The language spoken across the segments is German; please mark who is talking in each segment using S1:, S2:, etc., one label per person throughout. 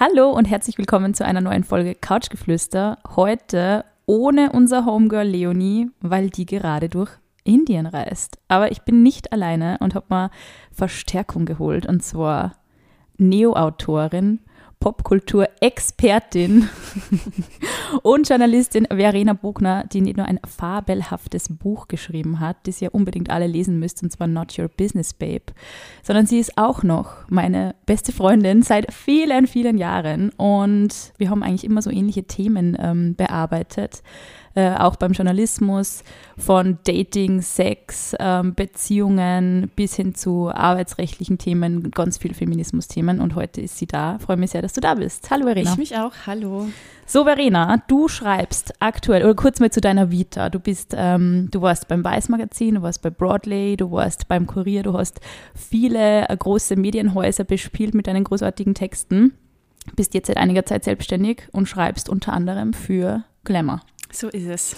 S1: Hallo und herzlich willkommen zu einer neuen Folge Couchgeflüster. Heute ohne unser Homegirl Leonie, weil die gerade durch Indien reist. Aber ich bin nicht alleine und habe mal Verstärkung geholt und zwar Neo-Autorin Popkultur-Expertin und Journalistin Verena Bogner, die nicht nur ein fabelhaftes Buch geschrieben hat, das ihr unbedingt alle lesen müsst, und zwar Not Your Business Babe, sondern sie ist auch noch meine beste Freundin seit vielen, vielen Jahren und wir haben eigentlich immer so ähnliche Themen ähm, bearbeitet. Äh, auch beim Journalismus, von Dating, Sex, ähm, Beziehungen bis hin zu arbeitsrechtlichen Themen, ganz viel Feminismus-Themen. Und heute ist sie da. Freue mich sehr, dass du da bist. Hallo Verena.
S2: Ich mich auch. Hallo.
S1: So Verena, du schreibst aktuell oder kurz mal zu deiner Vita. Du bist, ähm, du warst beim Weiß Magazin, du warst bei Broadway, du warst beim Kurier, du hast viele äh, große Medienhäuser bespielt mit deinen großartigen Texten. Bist jetzt seit einiger Zeit selbstständig und schreibst unter anderem für Glamour.
S2: So ist es.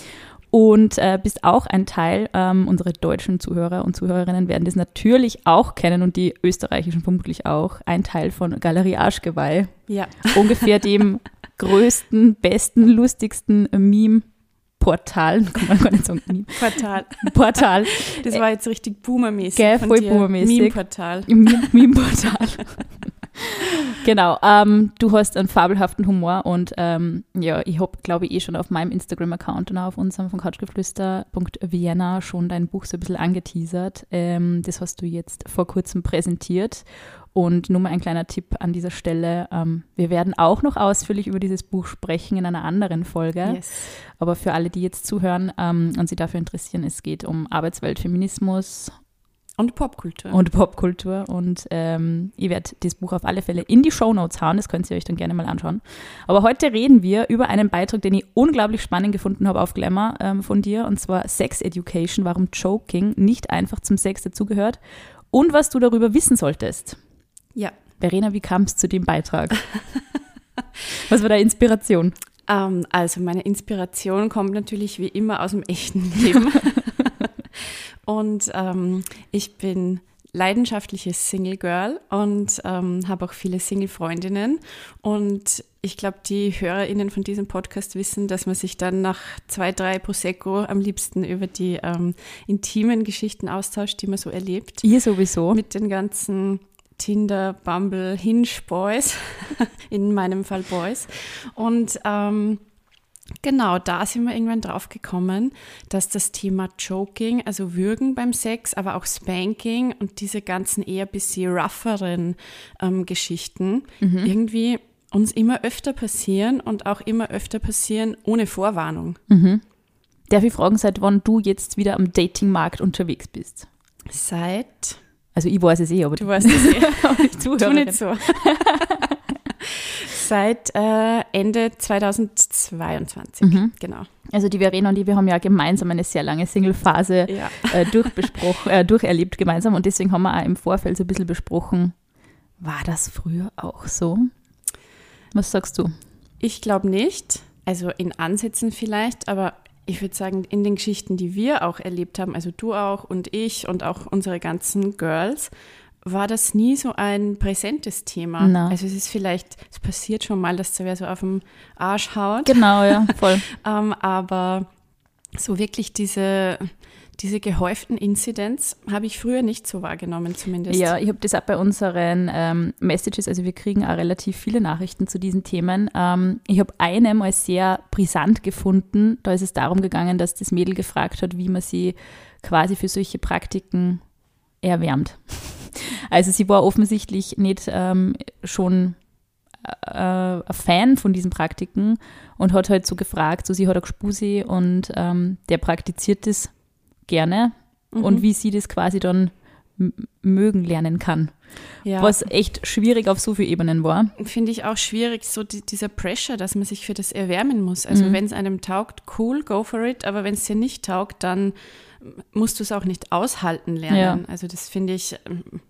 S1: Und äh, bist auch ein Teil, ähm, unsere deutschen Zuhörer und Zuhörerinnen werden das natürlich auch kennen und die österreichischen vermutlich auch, ein Teil von Galerie Arschgeweih.
S2: Ja.
S1: Ungefähr dem größten, besten, lustigsten Meme Portal, kann man gar nicht sagen. Meme.
S2: Portal.
S1: Portal.
S2: Das war jetzt richtig boomermäßig.
S1: Gell, voll boomermäßig.
S2: Meme-Portal.
S1: Meme-Portal. genau. Ähm, du hast einen fabelhaften Humor und ähm, ja, ich habe, glaube ich, eh schon auf meinem Instagram-Account und auch auf unserem von couchgeflüster.vienna schon dein Buch so ein bisschen angeteasert. Ähm, das hast du jetzt vor kurzem präsentiert. Und nur mal ein kleiner Tipp an dieser Stelle. Ähm, wir werden auch noch ausführlich über dieses Buch sprechen in einer anderen Folge.
S2: Yes.
S1: Aber für alle, die jetzt zuhören ähm, und sich dafür interessieren, es geht um Arbeitswelt, Feminismus,
S2: und Popkultur.
S1: Und Popkultur. Und ähm, ich werde das Buch auf alle Fälle in die Shownotes hauen. Das könnt ihr euch dann gerne mal anschauen. Aber heute reden wir über einen Beitrag, den ich unglaublich spannend gefunden habe auf Glamour ähm, von dir. Und zwar Sex Education, warum Joking nicht einfach zum Sex dazugehört und was du darüber wissen solltest.
S2: Ja.
S1: Verena, wie kam es zu dem Beitrag? was war deine Inspiration?
S2: Ähm, also meine Inspiration kommt natürlich wie immer aus dem echten Leben. Und ähm, ich bin leidenschaftliches Single Girl und ähm, habe auch viele Single-Freundinnen. Und ich glaube, die HörerInnen von diesem Podcast wissen, dass man sich dann nach zwei, drei Prosecco am liebsten über die ähm, intimen Geschichten austauscht, die man so erlebt.
S1: Ihr sowieso.
S2: Mit den ganzen Tinder, Bumble, Hinge Boys, in meinem Fall Boys. Und ähm, Genau, da sind wir irgendwann drauf gekommen, dass das Thema Choking, also Würgen beim Sex, aber auch Spanking und diese ganzen eher bisschen rougheren ähm, Geschichten mhm. irgendwie uns immer öfter passieren und auch immer öfter passieren ohne Vorwarnung.
S1: Mhm. Darf ich fragen, seit wann du jetzt wieder am Datingmarkt unterwegs bist?
S2: Seit.
S1: Also ich weiß es eh, aber
S2: du weißt es eh.
S1: aber ich tu
S2: nicht so. Seit äh, Ende 2022, mhm. genau.
S1: Also die Verena und ich, wir haben ja gemeinsam eine sehr lange Single-Phase ja. äh, äh, durcherlebt gemeinsam und deswegen haben wir auch im Vorfeld so ein bisschen besprochen, war das früher auch so? Was sagst du?
S2: Ich glaube nicht. Also in Ansätzen vielleicht, aber ich würde sagen, in den Geschichten, die wir auch erlebt haben, also du auch und ich und auch unsere ganzen Girls, war das nie so ein präsentes Thema.
S1: No.
S2: Also es ist vielleicht, es passiert schon mal, dass wer so auf dem Arsch haut.
S1: Genau, ja, voll.
S2: ähm, aber so wirklich diese, diese gehäuften Incidents habe ich früher nicht so wahrgenommen, zumindest.
S1: Ja, ich habe das auch bei unseren ähm, Messages, also wir kriegen auch relativ viele Nachrichten zu diesen Themen. Ähm, ich habe eine mal sehr brisant gefunden. Da ist es darum gegangen, dass das Mädel gefragt hat, wie man sie quasi für solche Praktiken erwärmt. Also sie war offensichtlich nicht ähm, schon äh, ein Fan von diesen Praktiken und hat halt so gefragt, so sie hat auch Spusi und ähm, der praktiziert das gerne mhm. und wie sie das quasi dann mögen lernen kann. Ja. Was echt schwierig auf so vielen Ebenen war.
S2: Finde ich auch schwierig, so die, dieser Pressure, dass man sich für das erwärmen muss. Also mhm. wenn es einem taugt, cool, go for it, aber wenn es dir nicht taugt, dann musst du es auch nicht aushalten lernen. Ja. Also das finde ich ähm,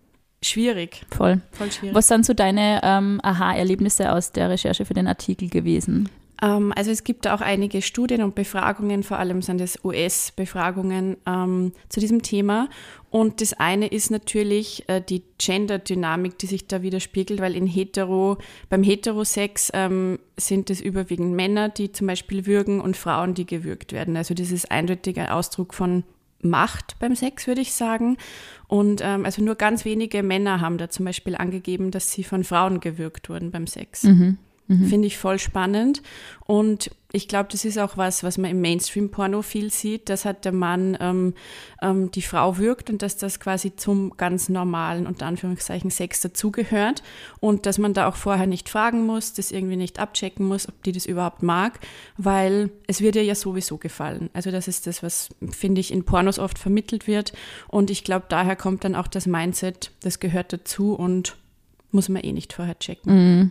S2: schwierig.
S1: Voll.
S2: Voll schwierig.
S1: Was sind so deine ähm, Aha-Erlebnisse aus der Recherche für den Artikel gewesen?
S2: Ähm, also es gibt auch einige Studien und Befragungen, vor allem sind es US-Befragungen ähm, zu diesem Thema. Und das eine ist natürlich äh, die Gender-Dynamik, die sich da widerspiegelt, weil in Hetero, beim Heterosex ähm, sind es überwiegend Männer, die zum Beispiel würgen und Frauen, die gewürgt werden. Also das ist eindeutig ein Ausdruck von Macht beim Sex, würde ich sagen. Und ähm, also nur ganz wenige Männer haben da zum Beispiel angegeben, dass sie von Frauen gewürgt wurden beim Sex. Mhm. Mhm. Finde ich voll spannend. Und ich glaube, das ist auch was, was man im Mainstream-Porno viel sieht, dass halt der Mann ähm, ähm, die Frau wirkt und dass das quasi zum ganz normalen, unter Anführungszeichen, Sex dazugehört und dass man da auch vorher nicht fragen muss, das irgendwie nicht abchecken muss, ob die das überhaupt mag, weil es wird ihr ja sowieso gefallen. Also das ist das, was, finde ich, in Pornos oft vermittelt wird und ich glaube, daher kommt dann auch das Mindset, das gehört dazu und muss man eh nicht vorher checken.
S1: Mhm.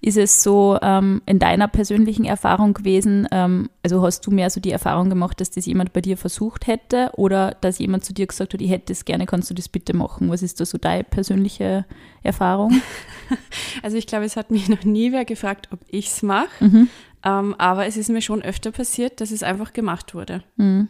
S1: Ist es so ähm, in deiner persönlichen Erfahrung gewesen, ähm, also hast du mehr so die Erfahrung gemacht, dass das jemand bei dir versucht hätte oder dass jemand zu dir gesagt hat, ich hätte es gerne, kannst du das bitte machen? Was ist da so deine persönliche Erfahrung?
S2: Also ich glaube, es hat mich noch nie wer gefragt, ob ich es mache, mhm. ähm, aber es ist mir schon öfter passiert, dass es einfach gemacht wurde. Mhm.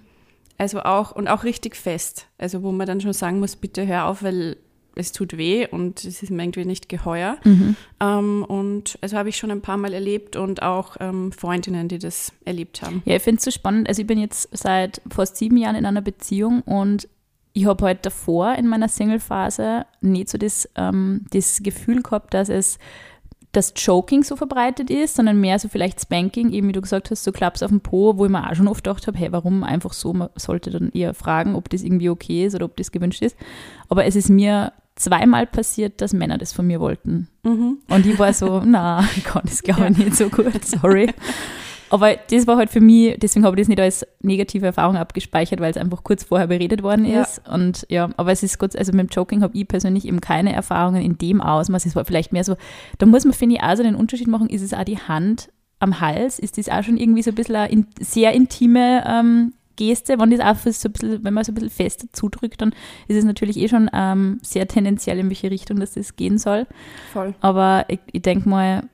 S2: Also auch und auch richtig fest. Also wo man dann schon sagen muss, bitte hör auf, weil es tut weh und es ist mir irgendwie nicht geheuer. Mhm. Ähm, und also habe ich schon ein paar Mal erlebt und auch ähm, Freundinnen, die das erlebt haben.
S1: Ja, ich finde es so spannend. Also ich bin jetzt seit fast sieben Jahren in einer Beziehung und ich habe halt davor in meiner Single-Phase nicht so das, ähm, das Gefühl gehabt, dass es das Choking so verbreitet ist, sondern mehr so vielleicht Spanking, eben wie du gesagt hast, so Klaps auf dem Po, wo ich mir auch schon oft gedacht habe, hey, warum einfach so? Man sollte dann eher fragen, ob das irgendwie okay ist oder ob das gewünscht ist. Aber es ist mir zweimal passiert, dass Männer das von mir wollten. Mhm. Und ich war so, na, ich kann das glaube ich ja. nicht so gut, sorry. Aber das war halt für mich, deswegen habe ich das nicht als negative Erfahrung abgespeichert, weil es einfach kurz vorher beredet worden ist. Ja. Und ja, aber es ist kurz, also mit dem Joking habe ich persönlich eben keine Erfahrungen in dem Ausmaß. Es war vielleicht mehr so, da muss man, finde ich, auch so den Unterschied machen, ist es auch die Hand am Hals, ist das auch schon irgendwie so ein bisschen eine sehr intime ähm, Geste, wenn, das auch so ein bisschen, wenn man so ein bisschen fester zudrückt, dann ist es natürlich eh schon ähm, sehr tendenziell, in welche Richtung das, das gehen soll. Voll. Aber ich, ich denke mal,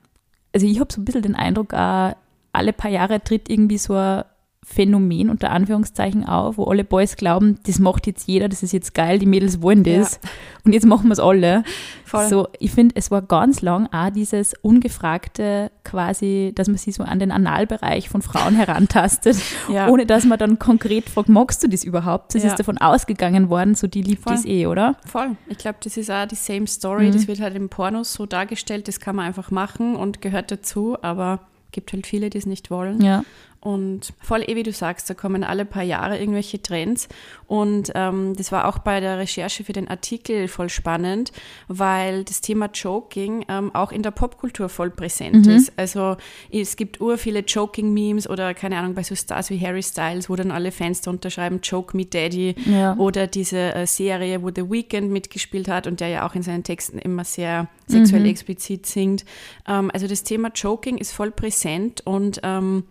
S1: also ich habe so ein bisschen den Eindruck, auch, alle paar Jahre tritt irgendwie so ein Phänomen unter Anführungszeichen auf, wo alle Boys glauben, das macht jetzt jeder, das ist jetzt geil, die Mädels wollen das ja. und jetzt machen wir es alle. Voll. So, ich finde, es war ganz lang auch dieses ungefragte quasi, dass man sich so an den Analbereich von Frauen herantastet, ja. ohne dass man dann konkret fragt, magst du das überhaupt? Das ja. ist davon ausgegangen worden, so die liebt das eh, oder?
S2: Voll. Ich glaube, das ist auch die same story, mhm. das wird halt im Pornos so dargestellt, das kann man einfach machen und gehört dazu, aber gibt halt viele, die es nicht wollen. Ja. Und voll eh, wie du sagst, da kommen alle paar Jahre irgendwelche Trends. Und ähm, das war auch bei der Recherche für den Artikel voll spannend, weil das Thema Joking ähm, auch in der Popkultur voll präsent mhm. ist. Also es gibt ur viele Joking-Memes oder keine Ahnung, bei so Stars wie Harry Styles, wo dann alle Fans da unterschreiben, Joke me Daddy. Ja. Oder diese äh, Serie, wo The Weeknd mitgespielt hat und der ja auch in seinen Texten immer sehr sexuell mhm. explizit singt. Ähm, also das Thema Joking ist voll präsent und ähm,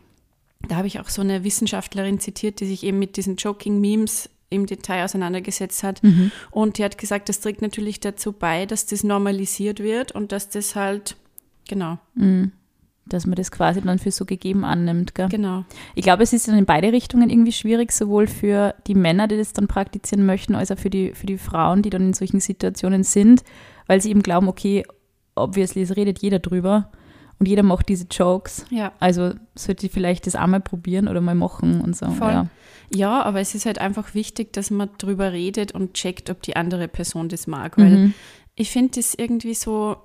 S2: da habe ich auch so eine Wissenschaftlerin zitiert, die sich eben mit diesen Joking-Memes im Detail auseinandergesetzt hat. Mhm. Und die hat gesagt, das trägt natürlich dazu bei, dass das normalisiert wird und dass das halt, genau.
S1: Mhm. Dass man das quasi dann für so gegeben annimmt. Gell? Genau. Ich glaube, es ist dann in beide Richtungen irgendwie schwierig, sowohl für die Männer, die das dann praktizieren möchten, als auch für die, für die Frauen, die dann in solchen Situationen sind, weil sie eben glauben, okay, obviously, es redet jeder drüber und jeder macht diese Jokes. Ja. Also sollte ich vielleicht das einmal probieren oder mal machen und so.
S2: Voll. Ja. ja, aber es ist halt einfach wichtig, dass man drüber redet und checkt, ob die andere Person das mag. Weil mhm. ich finde es irgendwie so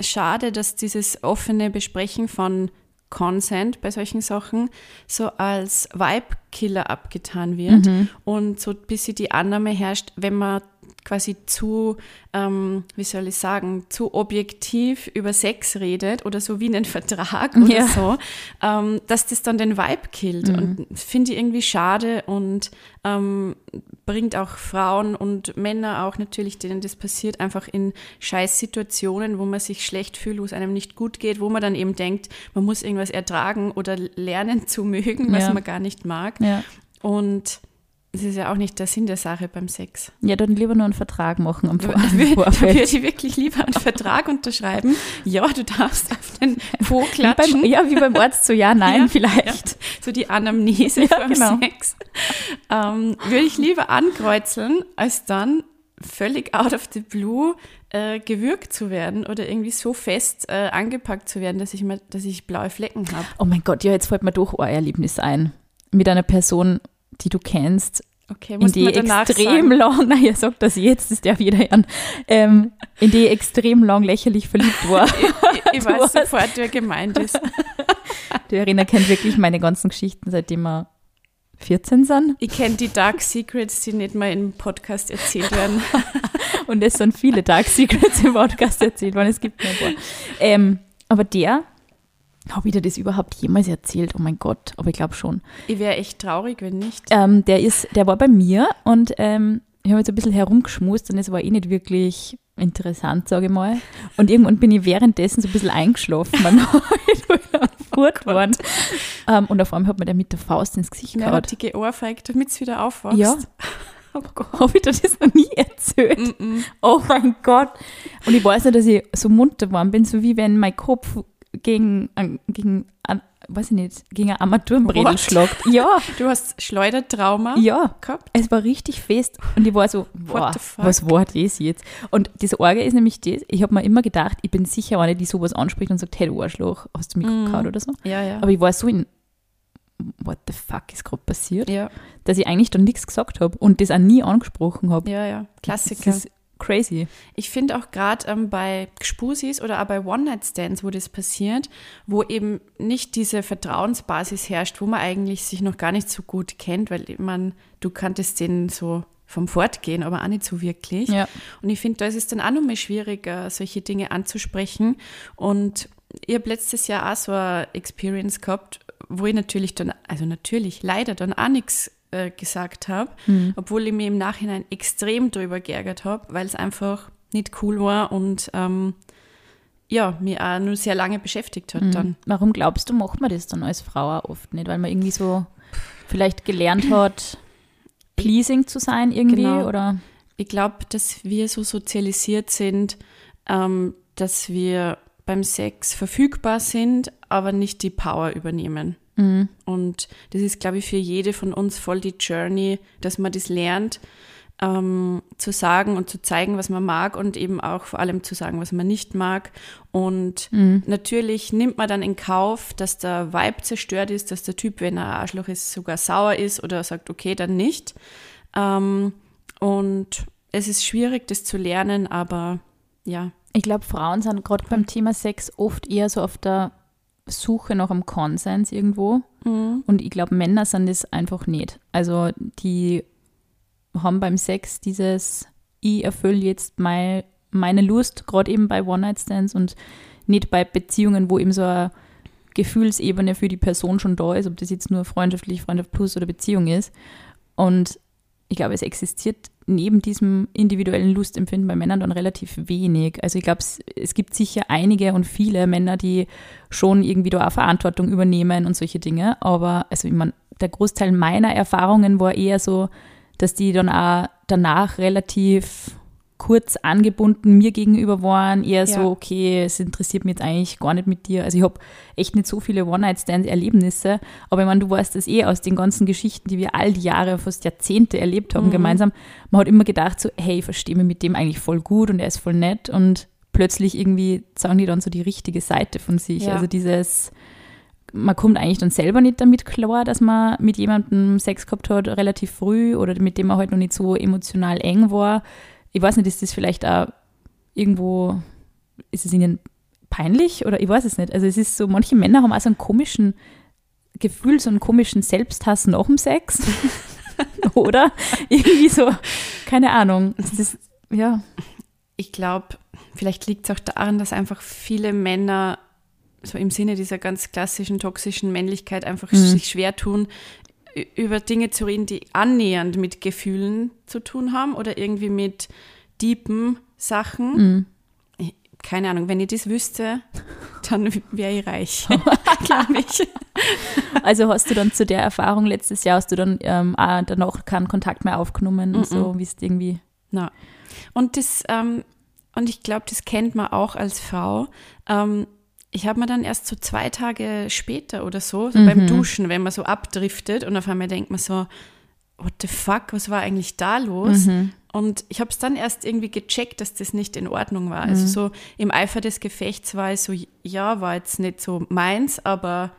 S2: schade, dass dieses offene Besprechen von Consent bei solchen Sachen so als Vibe-Killer abgetan wird mhm. und so ein bisschen die Annahme herrscht, wenn man quasi zu, ähm, wie soll ich sagen, zu objektiv über Sex redet oder so wie einen Vertrag oder ja. so, ähm, dass das dann den Vibe killt. Mhm. Und finde ich irgendwie schade und ähm, bringt auch Frauen und Männer auch natürlich, denen das passiert, einfach in Scheißsituationen, wo man sich schlecht fühlt, wo es einem nicht gut geht, wo man dann eben denkt, man muss irgendwas ertragen oder lernen zu mögen, was ja. man gar nicht mag. Ja. Und Das ist ja auch nicht der Sinn der Sache beim Sex.
S1: Ja, dann lieber nur einen Vertrag machen am Vor Vorfeld.
S2: würde ich wirklich lieber einen Vertrag unterschreiben. Ja, du darfst auf den Po
S1: Wie
S2: klatschen.
S1: beim, ja, wie beim Arzt, so ja, nein,
S2: Ja,
S1: vielleicht.
S2: so die Anamnese
S1: Ja,
S2: beim
S1: genau.
S2: Sex. Ähm, würde ich lieber ankreuzeln, als dann völlig out of the blue äh, gewürgt zu werden oder irgendwie so fest äh, angepackt zu werden, dass ich, mal, dass ich blaue Flecken habe.
S1: Oh mein Gott, ja, jetzt fällt mir doch ein Erlebnis ein. Mit einer Person, die du kennst,
S2: Okay,
S1: in die extrem
S2: sagen.
S1: lang, naja, sag das jetzt, das darf jeder hören, ähm, in die extrem lang lächerlich verliebt war.
S2: Ich, ich weiß sofort, wer gemeint ist.
S1: Die Verena kennt wirklich meine ganzen Geschichten, seitdem wir 14 sind.
S2: Ich kenne die Dark Secrets, die nicht mal im Podcast erzählt werden.
S1: Und es sind viele Dark Secrets im Podcast erzählt worden. Es gibt nur ein paar. Ähm, aber der, habe ich dir das überhaupt jemals erzählt? Oh mein Gott, aber ich glaube schon.
S2: Ich wäre echt traurig, wenn nicht.
S1: Ähm, der, ist, der war bei mir und ähm, ich habe jetzt ein bisschen herumgeschmust und es war eh nicht wirklich interessant, sage ich mal. Und irgendwann bin ich währenddessen so ein bisschen eingeschlafen. Man gut worden. Ähm, und auf einmal hat mir der mit der Faust ins Gesicht gehauen.
S2: hat die geohrfeigt, damit es wieder aufwachst?
S1: Ja.
S2: Oh.
S1: Habe ich dir das noch nie erzählt?
S2: Mm-mm.
S1: Oh mein Gott. Und ich weiß nicht, dass ich so munter geworden bin, so wie wenn mein Kopf gegen, gegen weiß ich nicht, gegen ein Armaturenbredel
S2: What?
S1: schlagt. Ja,
S2: Du hast Schleudertrauma
S1: ja.
S2: gehabt?
S1: Es war richtig fest und ich war so, boah,
S2: the fuck?
S1: was war das jetzt? Und das Orge ist nämlich das, ich habe mir immer gedacht, ich bin sicher eine, die sowas anspricht und sagt, hey du Arschloch, hast du mich
S2: Mhm.
S1: gehauen oder so.
S2: Ja, ja.
S1: Aber ich war so in, what the fuck ist gerade passiert,
S2: ja,
S1: dass ich eigentlich dann nichts gesagt habe und das auch nie angesprochen habe.
S2: ja, ja. Klassiker.
S1: Das ist crazy.
S2: Ich finde auch gerade ähm, bei Gspusis oder auch bei One-Night-Stands, wo das passiert, wo eben nicht diese Vertrauensbasis herrscht, wo man eigentlich sich noch gar nicht so gut kennt, weil man, du kanntest den so vom Fortgehen, aber auch nicht so wirklich.
S1: Ja.
S2: Und ich finde, da ist es dann auch noch mal schwieriger, solche Dinge anzusprechen. Und ich habe letztes Jahr auch so eine Experience gehabt, wo ich natürlich dann, also natürlich, leider dann auch nichts äh, gesagt habe, obwohl ich mir im Nachhinein extrem drüber geärgert habe, weil es einfach nicht cool war und ähm, ja, mir auch nur sehr lange beschäftigt hat dann.
S1: Warum glaubst du, macht man das dann als Frau oft nicht? Weil man irgendwie so vielleicht gelernt hat, pleasing zu sein irgendwie
S2: Genau.
S1: oder?
S2: Ich glaube, dass wir so sozialisiert sind, ähm, dass wir beim Sex verfügbar sind, aber nicht die Power übernehmen.
S1: Mhm.
S2: Und das ist, glaube ich, für jede von uns voll die Journey, dass man das lernt, ähm, zu sagen und zu zeigen, was man mag und eben auch vor allem zu sagen, was man nicht mag. Und
S1: Mhm.
S2: natürlich nimmt man dann in Kauf, dass der Vibe zerstört ist, dass der Typ, wenn er Arschloch ist, sogar sauer ist oder sagt, okay, dann nicht. Ähm, und es ist schwierig, das zu lernen, aber ja,
S1: Ich glaube, Frauen sind gerade beim Thema Sex oft eher so auf der Suche nach einem Konsens irgendwo. Und ich glaube, Männer sind das einfach nicht. Also die haben beim Sex dieses, ich erfülle jetzt mein, meine Lust, gerade eben bei One-Night-Stands und nicht bei Beziehungen, wo eben so eine Gefühlsebene für die Person schon da ist, ob das jetzt nur freundschaftlich, Freundschaft plus oder Beziehung ist. Und ich glaube, es existiert neben diesem individuellen Lustempfinden bei Männern dann relativ wenig. Also ich glaube, es, es gibt sicher einige und viele Männer, die schon irgendwie da auch Verantwortung übernehmen und solche Dinge. Aber also ich meine, der Großteil meiner Erfahrungen war eher so, dass die dann auch danach relativ kurz angebunden mir gegenüber waren, eher
S2: Ja.
S1: so, okay, es interessiert mich jetzt eigentlich gar nicht mit dir. Also ich habe echt nicht so viele One-Night-Stand-Erlebnisse, aber ich meine, du weißt das eh aus den ganzen Geschichten, die wir all die Jahre, fast Jahrzehnte erlebt haben gemeinsam. Man hat immer gedacht so, hey, ich verstehe mich mit dem eigentlich voll gut und er ist voll nett und plötzlich irgendwie sagen die dann so die richtige Seite von sich.
S2: Ja.
S1: Also dieses, man kommt eigentlich dann selber nicht damit klar, dass man mit jemandem Sex gehabt hat, relativ früh oder mit dem man halt noch nicht so emotional eng war. Ich weiß nicht, ist das vielleicht auch irgendwo, ist es ihnen peinlich oder ich weiß es nicht. Also es ist so, manche Männer haben auch so einen komischen Gefühl, so einen komischen Selbsthass nach dem Sex. oder? Irgendwie so, keine Ahnung. Ist, ja.
S2: ich glaube, vielleicht liegt es auch daran, dass einfach viele Männer so im Sinne dieser ganz klassischen toxischen Männlichkeit einfach
S1: Mhm.
S2: sich schwer tun, über Dinge zu reden, die annähernd mit Gefühlen zu tun haben oder irgendwie mit deepen Sachen.
S1: Mhm.
S2: Keine Ahnung, wenn ich das wüsste, dann wäre ich reich, glaube ich.
S1: also hast du dann zu der Erfahrung letztes Jahr, hast du dann ähm, auch danach keinen Kontakt mehr aufgenommen, mm -mm. so wie es irgendwie.
S2: Na. Und das, ähm, und ich glaube, das kennt man auch als Frau. Ähm, ich habe mir dann erst so zwei Tage später oder so, so mhm. beim Duschen, wenn man so abdriftet und auf einmal denkt man so, what the fuck, was war eigentlich da los? Mhm. Und ich habe es dann erst irgendwie gecheckt, dass das nicht in Ordnung war. Also mhm. Also so im Eifer des Gefechts war es so, ja, war jetzt nicht so meins, aber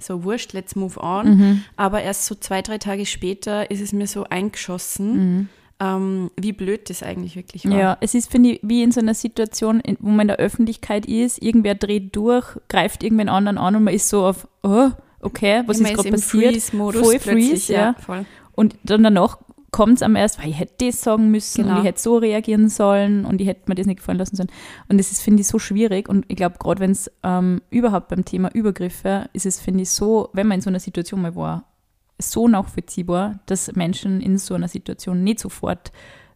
S2: so wurscht, let's move on. Mhm. Aber erst so zwei, drei Tage später ist es mir so eingeschossen, mhm. Ähm, wie blöd das eigentlich wirklich war.
S1: Ja, es ist, finde ich, wie in so einer Situation, wo man in der Öffentlichkeit ist, irgendwer dreht durch, greift irgendwen anderen an und man ist so auf, oh, okay, was ja, ist gerade passiert?
S2: Freeze-Modus voll Freeze, ja. ja. Voll.
S1: Und dann danach kommt es am erst, weil ich hätte das sagen müssen genau. und ich hätte so reagieren sollen und ich hätte mir das nicht gefallen lassen sollen. Und das ist, finde ich, so schwierig. Und ich glaube, gerade wenn es ähm, überhaupt beim Thema Übergriffe ist es, finde ich, so, wenn man in so einer Situation mal war, so nachvollziehbar, dass Menschen in so einer Situation nicht sofort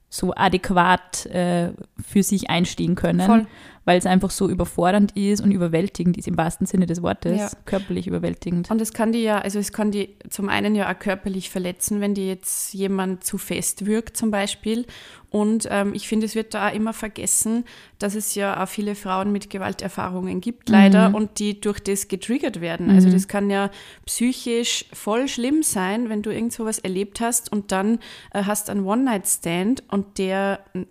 S1: so adäquat äh, für sich einstehen können. Voll weil es einfach so überfordernd ist und überwältigend ist, im wahrsten Sinne des Wortes, ja. körperlich überwältigend.
S2: Und es kann die ja, also es kann die zum einen ja auch körperlich verletzen, wenn die jetzt jemand zu fest wirkt zum Beispiel. Und ähm, ich finde, es wird da auch immer vergessen, dass es ja auch viele Frauen mit Gewalterfahrungen gibt, leider, mhm. und die durch das getriggert werden. Also mhm. Also das kann ja psychisch voll schlimm sein, wenn du irgend sowas erlebt hast und dann äh, hast einen One-Night-Stand und der äh,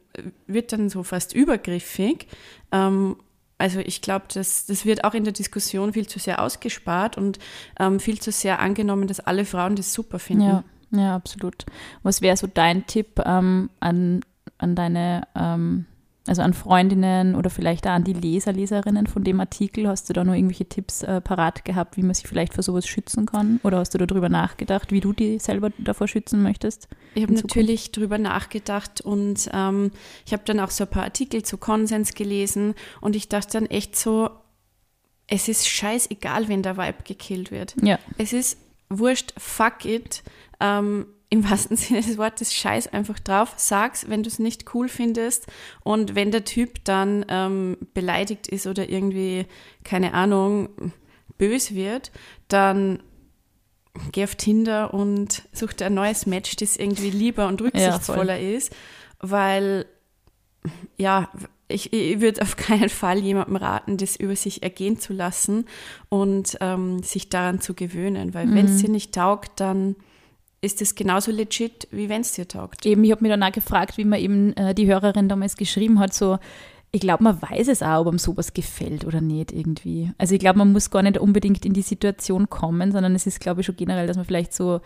S2: wird dann so fast übergriffig. Ähm, also ich glaube, das, das wird auch in der Diskussion viel zu sehr ausgespart und ähm, viel zu sehr angenommen, dass alle Frauen das super finden.
S1: Ja, ja absolut. Was wäre so dein Tipp ähm, an, an deine ähm, also an Freundinnen oder vielleicht auch an die Leser, Leserinnen von dem Artikel. Hast du da noch irgendwelche Tipps äh, parat gehabt, wie man sich vielleicht vor sowas schützen kann? Oder hast du darüber nachgedacht, wie du die selber davor schützen möchtest?
S2: Ich habe natürlich darüber nachgedacht und ähm, ich habe dann auch so ein paar Artikel zu Konsens gelesen und ich dachte dann echt so, es ist scheißegal, wenn der Vibe gekillt wird.
S1: Ja.
S2: Es ist wurscht, fuck it. Ähm, im wahrsten Sinne des Wortes scheiß einfach drauf, sag's, wenn du es nicht cool findest. Und wenn der Typ dann ähm, beleidigt ist oder irgendwie, keine Ahnung, bös wird, dann geh auf Tinder und such dir ein neues Match, das irgendwie lieber und rücksichtsvoller ja, ist, weil ja, ich, ich würde auf keinen Fall jemandem raten, das über sich ergehen zu lassen und ähm, sich daran zu gewöhnen, weil mhm. wenn es dir nicht taugt, dann ist das genauso legit, wie wenn es dir taugt.
S1: Eben, ich habe mich dann auch gefragt, wie mir eben äh, die Hörerin damals geschrieben hat, so, ich glaube, man weiß es auch, ob einem sowas gefällt oder nicht irgendwie. Also ich glaube, man muss gar nicht unbedingt in die Situation kommen, sondern es ist, glaube ich, schon generell, dass man vielleicht so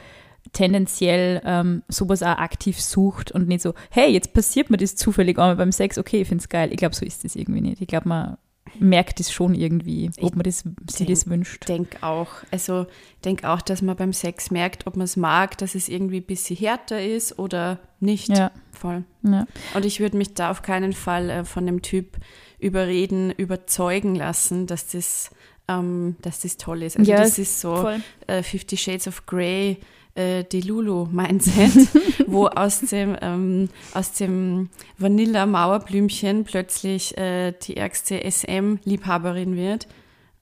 S1: tendenziell ähm, sowas auch aktiv sucht und nicht so, hey, jetzt passiert mir das zufällig einmal beim Sex, okay, ich finde es geil. Ich glaube, so ist es irgendwie nicht. Ich glaube, man merkt es schon irgendwie, ob man das, sich das wünscht.
S2: Ich denke auch. Also denke auch, dass man beim Sex merkt, ob man es mag, dass es irgendwie ein bisschen härter ist oder nicht.
S1: Ja.
S2: Voll.
S1: Ja.
S2: Und ich würde mich da auf keinen Fall äh, von dem Typ überreden, überzeugen lassen, dass das, ähm, dass das toll ist. Also ja, das ist so äh, Fifty Shades of Grey äh, Delulu-Mindset, wo aus dem, ähm, aus dem Vanilla-Mauerblümchen plötzlich äh, die ärgste SM-Liebhaberin wird.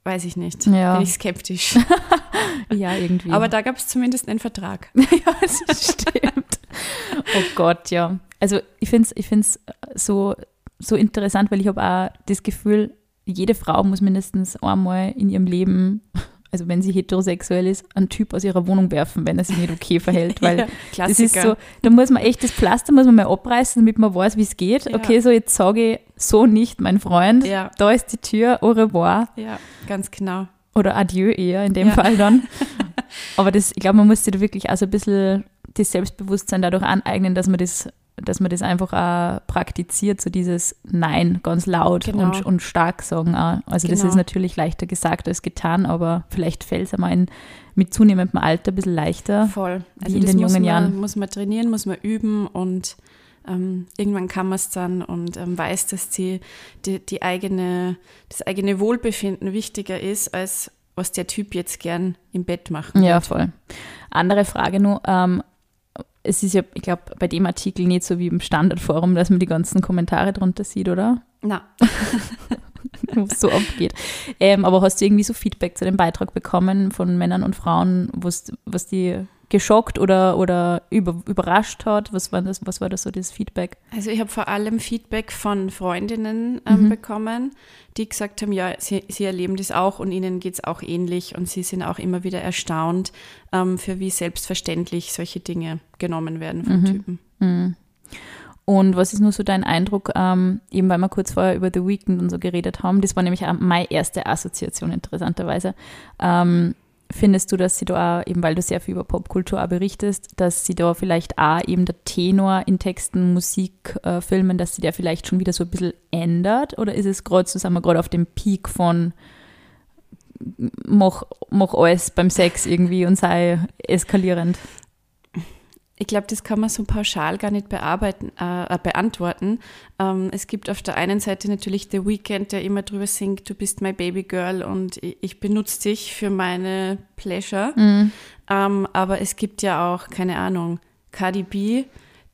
S2: Weiß ich nicht.
S1: Ja.
S2: Bin ich skeptisch.
S1: ja, irgendwie.
S2: Aber da gab es zumindest einen Vertrag.
S1: ja, das stimmt. oh Gott, ja. Also ich finde es ich find's so, so interessant, weil ich habe auch das Gefühl, jede Frau muss mindestens einmal in ihrem Leben also wenn sie heterosexuell ist, einen Typ aus ihrer Wohnung werfen, wenn er sich nicht okay verhält. Weil ja, das ist so, da muss man echt das Pflaster muss man mal abreißen, damit man weiß, wie es geht. Ja. Okay, so jetzt sage ich so nicht, mein Freund.
S2: Ja.
S1: Da ist die Tür, au revoir.
S2: Ja, ganz genau.
S1: Oder adieu eher in dem Fall dann. Aber das, ich glaube, man muss sich da wirklich also ein bisschen das Selbstbewusstsein dadurch aneignen, dass man das dass man das einfach auch praktiziert, so dieses Nein ganz laut genau. und, und stark sagen auch. Also genau. das ist natürlich leichter gesagt als getan, aber vielleicht fällt es einmal in, mit zunehmendem Alter ein bisschen leichter.
S2: Voll. Also in den jungen man, Jahren. muss man trainieren, muss man üben und ähm, irgendwann kann man es dann und ähm, weiß, dass die, die, die eigene, das eigene Wohlbefinden wichtiger ist, als was der Typ jetzt gern im Bett machen
S1: Ja, voll. Andere Frage nur, ähm, es ist ja, ich glaube, bei dem Artikel nicht so wie im Standardforum, dass man die ganzen Kommentare drunter sieht, oder?
S2: Na.
S1: was so abgeht. Ähm, aber hast du irgendwie so Feedback zu dem Beitrag bekommen von Männern und Frauen, was die geschockt oder, oder über, überrascht hat? Was war, das, was war das so das Feedback?
S2: Also ich habe vor allem Feedback von Freundinnen ähm, mhm. bekommen, die gesagt haben, ja, sie, sie erleben das auch und ihnen geht es auch ähnlich und sie sind auch immer wieder erstaunt, ähm, für wie selbstverständlich solche Dinge genommen werden von mhm. Typen. Mhm.
S1: Und was ist nur so dein Eindruck, ähm, eben weil wir kurz vorher über The Weeknd und so geredet haben, das war nämlich auch meine erste Assoziation interessanterweise. Ähm, Findest du, dass sie da, eben weil du sehr viel über Popkultur auch berichtest, dass sie da vielleicht auch eben der Tenor in Texten, Musik, äh, Filmen, dass sie der vielleicht schon wieder so ein bisschen ändert? Oder ist es gerade, so sind wir gerade auf dem Peak von mach, mach alles beim Sex irgendwie und sei eskalierend?
S2: Ich glaube, das kann man so pauschal gar nicht bearbeiten, äh, äh, beantworten. Ähm, es gibt auf der einen Seite natürlich The Weeknd, der immer drüber singt, du bist my baby girl und ich, ich benutze dich für meine Pleasure. Mhm. Ähm, aber es gibt ja auch, keine Ahnung, Cardi B,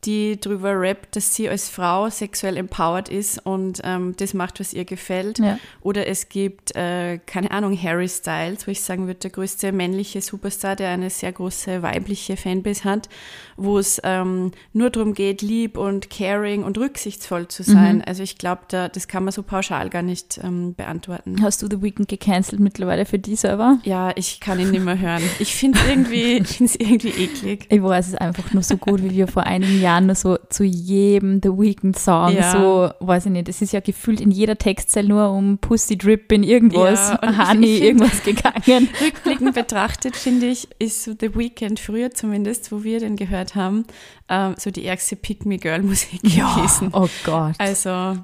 S2: die drüber rappt, dass sie als Frau sexuell empowered ist und ähm, das macht, was ihr gefällt. Ja. Oder es gibt, äh, keine Ahnung, Harry Styles, wo ich sagen würde, der größte männliche Superstar, der eine sehr große weibliche Fanbase hat, wo es ähm, nur darum geht, lieb und caring und rücksichtsvoll zu sein. Mhm. Also ich glaube, da, das kann man so pauschal gar nicht ähm, beantworten.
S1: Hast du The Weeknd gecancelt mittlerweile für die selber?
S2: Ja, ich kann ihn nicht mehr hören. Ich finde es irgendwie, irgendwie eklig.
S1: Ich weiß es einfach nur so gut, wie wir vor einigen Jahren Jahren nur so zu jedem The Weeknd Song, ja. so, weiß ich nicht, es ist ja gefühlt in jeder Textzeile nur um Pussy Drip in irgendwas, ja, Honey, irgendwas gegangen.
S2: Rückblickend betrachtet, finde ich, ist so The Weeknd früher zumindest, wo wir den gehört haben, ähm, so die ärgste Pick-Me-Girl-Musik
S1: ja, gewesen. Oh Gott.
S2: Also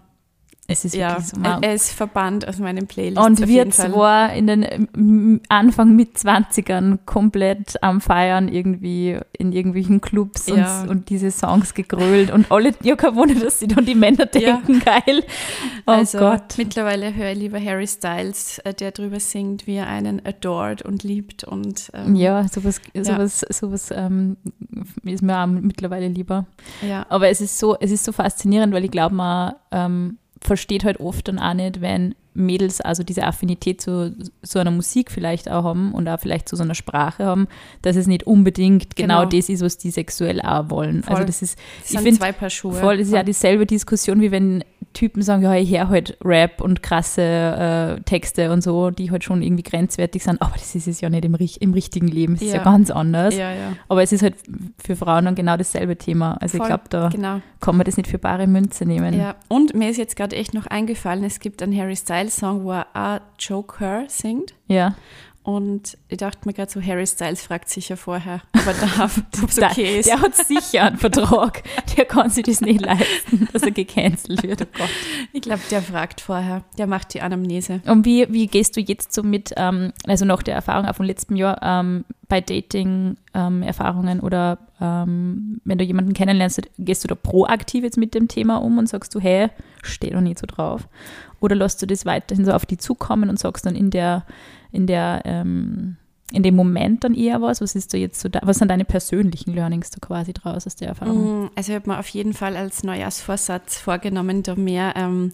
S2: es ist ja, so er ist verbannt aus meinem Playlist.
S1: Und wir zwar in den Anfang mit 20ern komplett am Feiern irgendwie in irgendwelchen Clubs ja. und, und, diese Songs gegrölt und alle, ja kein Wunder, dass sie dann die Männer denken, ja. geil.
S2: Oh also, Gott. Mittlerweile höre ich lieber Harry Styles, äh, der drüber singt, wie er einen adored und liebt und
S1: ähm, Ja, sowas, sowas, sowas ähm, ist mir auch mittlerweile lieber. Ja. Aber es ist so, es ist so faszinierend, weil ich glaube mal, ähm, versteht halt oft dann auch nicht, wenn Mädels also diese Affinität zu so einer Musik vielleicht auch haben und auch vielleicht zu so einer Sprache haben, dass es nicht unbedingt genau, genau das ist, was die sexuell auch wollen.
S2: Voll.
S1: Also das ist,
S2: das ich finde, zwei Paar Schuhe.
S1: Voll, das ist ja dieselbe Diskussion, wie wenn Typen sagen, ja, ich höre halt Rap und krasse äh, Texte und so, die halt schon irgendwie grenzwertig sind, aber das ist es ja nicht im, im richtigen Leben, es ja. ist ja ganz anders. Ja, ja. Aber es ist halt für Frauen dann genau dasselbe Thema. Also Voll, ich glaube, da genau. kann man das nicht für bare Münze nehmen.
S2: Ja, und mir ist jetzt gerade echt noch eingefallen, es gibt einen Harry Styles Song, wo er A Joke Her singt.
S1: Ja.
S2: Und ich dachte mir gerade so, Harry Styles fragt sicher vorher, ob er darf, ob es okay ist.
S1: Der hat sicher einen Vertrag. Der kann sich das nicht leisten, dass er gecancelt wird. Oh Gott.
S2: Ich glaube, der fragt vorher. Der macht die Anamnese.
S1: Und wie, wie gehst du jetzt so mit, ähm, also nach der Erfahrung auch vom letzten Jahr, ähm, bei Dating-Erfahrungen ähm, oder ähm, wenn du jemanden kennenlernst, gehst du da proaktiv jetzt mit dem Thema um und sagst du, hey, steh doch nicht so drauf? Oder lässt du das weiterhin so auf die zukommen und sagst dann in der in der ähm, in dem Moment dann eher was? Was ist da jetzt so, da, was sind deine persönlichen Learnings da quasi draus aus der Erfahrung?
S2: Mm, also ich habe mir auf jeden Fall als Neujahrsvorsatz vorgenommen, da mehr ähm,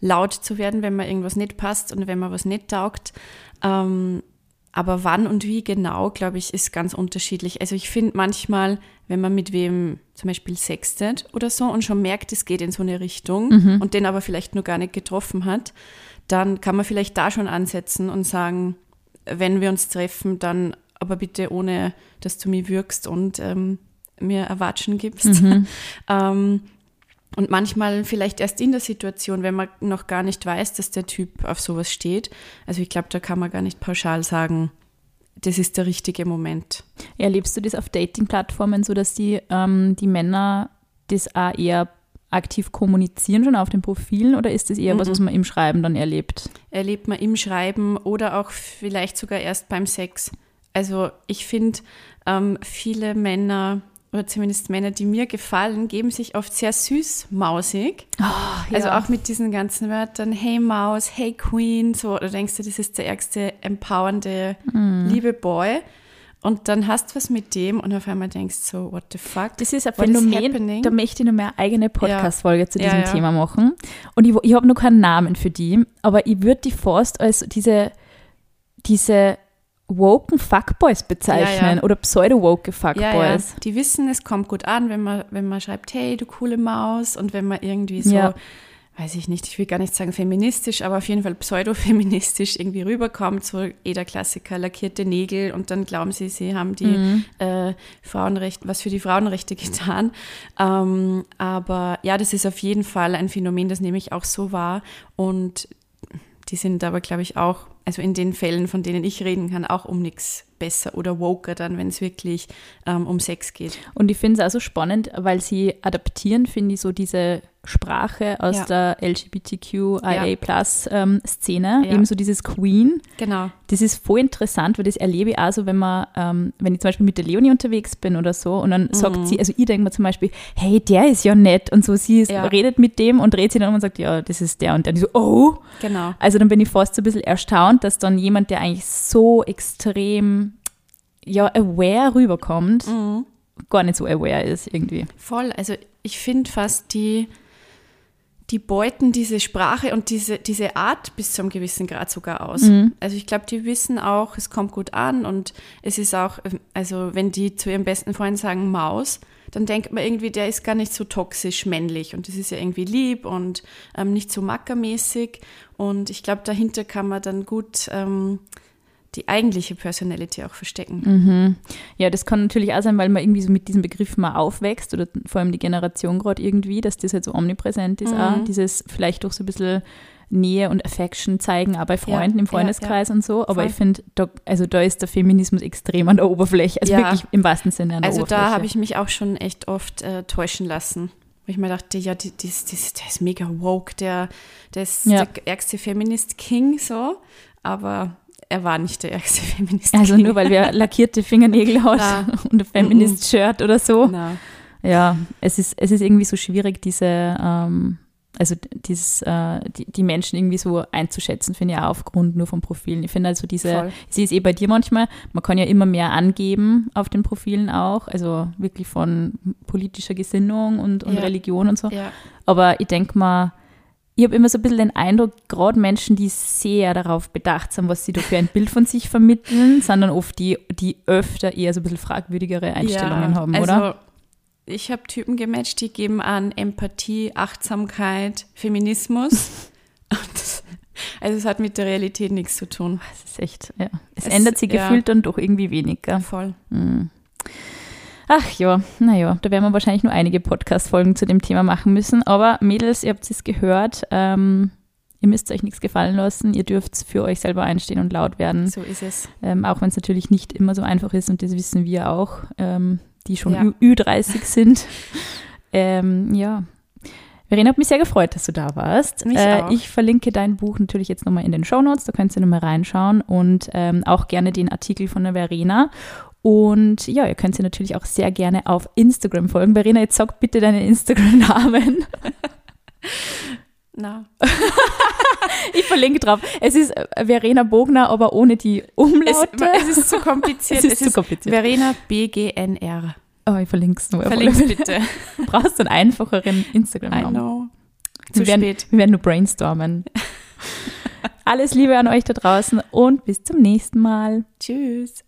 S2: laut zu werden, wenn mir irgendwas nicht passt und wenn mir was nicht taugt. Ähm, aber wann und wie genau, glaube ich, ist ganz unterschiedlich. Also ich finde manchmal, wenn man mit wem zum Beispiel sextet oder so und schon merkt, es geht in so eine Richtung mhm. und den aber vielleicht nur gar nicht getroffen hat, dann kann man vielleicht da schon ansetzen und sagen, wenn wir uns treffen, dann aber bitte ohne, dass du mir wirkst und ähm, mir Erwatschen gibst. Mhm. ähm, und manchmal vielleicht erst in der Situation, wenn man noch gar nicht weiß, dass der Typ auf sowas steht. Also ich glaube, da kann man gar nicht pauschal sagen, das ist der richtige Moment.
S1: Erlebst du das auf Dating-Plattformen so, dass die, ähm, die Männer das auch eher aktiv kommunizieren schon auf den Profilen oder ist das eher mhm. was, was man im Schreiben dann erlebt?
S2: Erlebt man im Schreiben oder auch vielleicht sogar erst beim Sex. Also ich finde, ähm, viele Männer oder zumindest Männer, die mir gefallen, geben sich oft sehr süß mausig. Oh, ja. Also auch mit diesen ganzen Wörtern, hey Maus, hey Queen, so, oder denkst du, das ist der ärgste empowernde, mm. liebe Boy. und dann hast du was mit dem und auf einmal denkst so, what the fuck?
S1: Das ist ein
S2: What is
S1: Phänomen, da möchte ich noch mehr eigene Podcast-Folge zu
S2: Ja,
S1: diesem
S2: ja.
S1: Thema machen. Und ich, ich habe noch keinen Namen für die, aber ich würde die fast als diese, diese woken Fuckboys bezeichnen
S2: Ja, ja.
S1: oder pseudo-woke
S2: Ja, ja.
S1: Fuckboys.
S2: Die wissen, es kommt gut an, wenn man, wenn man schreibt, hey, du coole Maus, und wenn man irgendwie so, weiß ich nicht, ich will gar nicht sagen feministisch, aber auf jeden Fall pseudo-feministisch irgendwie rüberkommt, so eh der Klassiker, lackierte Nägel, und dann glauben sie, sie haben die
S1: Mhm.
S2: äh, Frauenrechte, was für die Frauenrechte getan. Ähm, aber ja, das ist auf jeden Fall ein Phänomen, das nehme ich auch so wahr. Und die sind aber, glaube ich, auch, also in den Fällen, von denen ich reden kann, auch um nichts besser oder woker dann, wenn es wirklich ähm, um Sex geht.
S1: Und ich finde es auch so spannend, weil sie adaptieren, finde ich, so diese Sprache aus
S2: Ja.
S1: der LGBTQIA-Plus-Szene,
S2: Ja.
S1: eben so dieses Queen.
S2: Genau.
S1: Das ist voll interessant, weil das erlebe ich auch so, wenn man, ähm, wenn ich zum Beispiel mit der Leonie unterwegs bin oder so und dann sagt
S2: Mhm.
S1: sie, also ich denke mir zum Beispiel, hey, der ist ja nett und so, sie ist,
S2: Ja.
S1: redet mit dem und dreht sich dann um und sagt, ja, das ist der und der. Und ich so, oh,
S2: Genau.
S1: also dann bin ich fast so ein bisschen erstaunt, dass dann jemand, der eigentlich so extrem, ja, aware rüberkommt,
S2: Mhm.
S1: gar nicht so aware ist irgendwie.
S2: Voll. Also ich finde fast die, die beuten diese Sprache und diese, diese Art bis zu einem gewissen Grad sogar aus.
S1: Mhm.
S2: Also ich glaube, die wissen auch, es kommt gut an und es ist auch, also wenn die zu ihrem besten Freund sagen Maus, dann denkt man irgendwie, der ist gar nicht so toxisch männlich und das ist ja irgendwie lieb und ähm, nicht so mackermäßig und ich glaube, dahinter kann man dann gut ähm, die eigentliche Personality auch verstecken.
S1: Mhm. Ja, das kann natürlich auch sein, weil man irgendwie so mit diesem Begriff mal aufwächst oder vor allem die Generation gerade irgendwie, dass das halt so omnipräsent ist
S2: Mhm.
S1: auch. Dieses vielleicht durch so ein bisschen Nähe und Affection zeigen, auch bei Freunden
S2: Ja,
S1: im
S2: ja,
S1: Freundeskreis und so. Aber
S2: Voll.
S1: ich finde, da, also da ist der Feminismus extrem an der Oberfläche. Also
S2: Ja.
S1: wirklich im wahrsten Sinne an der
S2: Also
S1: Oberfläche.
S2: da habe ich mich auch schon echt oft äh, täuschen lassen. Wo ich mir dachte, ja, die, die, die, der ist mega woke, der, der ist
S1: Ja.
S2: der ärgste Feminist-King, so. Aber er war nicht der ärgste Feminist.
S1: Also nur weil wer lackierte Fingernägel hat und ein Feminist-Shirt oder so.
S2: Na,
S1: Ja, es ist, es ist irgendwie so schwierig, diese, ähm, also dieses, äh, die, die Menschen irgendwie so einzuschätzen, finde ich auch aufgrund nur von Profilen. Ich finde also diese,
S2: Voll.
S1: ich sehe es eh bei dir manchmal, man kann ja immer mehr angeben auf den Profilen auch, also wirklich von politischer Gesinnung und, und
S2: Ja.
S1: Religion und so.
S2: ja.
S1: Aber ich denke mal, ich habe immer so ein bisschen den Eindruck, gerade Menschen, die sehr darauf bedacht sind, was sie da für ein Bild von sich vermitteln, sind dann oft die, die öfter eher so ein bisschen fragwürdigere Einstellungen
S2: ja,
S1: haben,
S2: also,
S1: oder?
S2: Ich habe Typen gematcht, die geben an Empathie, Achtsamkeit, Feminismus. Das, also es hat mit der Realität nichts zu tun.
S1: Es ist echt, ja. Es,
S2: Es-
S1: ändert sich
S2: ja.
S1: gefühlt dann doch irgendwie wenig. Gell?
S2: Voll.
S1: Hm. Ach ja, naja, da werden wir wahrscheinlich nur einige Podcast-Folgen zu dem Thema machen müssen. Aber Mädels, ihr habt es gehört, ähm, ihr müsst euch nichts gefallen lassen. Ihr dürft für euch selber einstehen und laut werden.
S2: So ist es.
S1: Ähm, auch wenn es natürlich nicht immer so einfach ist und das wissen wir auch, ähm, die schon
S2: Ja.
S1: Ü- Ü30 sind. ähm, ja. Verena, hat mich sehr gefreut, dass du da warst. Äh, ich verlinke dein Buch natürlich jetzt nochmal in den Shownotes, da könnt ihr nochmal reinschauen und ähm, auch gerne den Artikel von der Verena. Und ja, ihr könnt sie natürlich auch sehr gerne auf Instagram folgen. Verena, jetzt sag bitte deinen Instagram-Namen.
S2: Na.
S1: Ich verlinke drauf. Es ist äh, Verena Bogner, aber ohne die
S2: Es,
S1: Umlaute.
S2: es ist zu kompliziert.
S1: Es ist zu kompliziert.
S2: Verena BGNR.
S1: Oh, ich verlinke es nur.
S2: Verlink's bitte.
S1: Du brauchst einen einfacheren
S2: I
S1: Instagram-Namen.
S2: know. Zu
S1: Wir werden,
S2: spät.
S1: wir werden nur brainstormen. Alles Liebe an euch da draußen und bis zum nächsten Mal.
S2: Tschüss.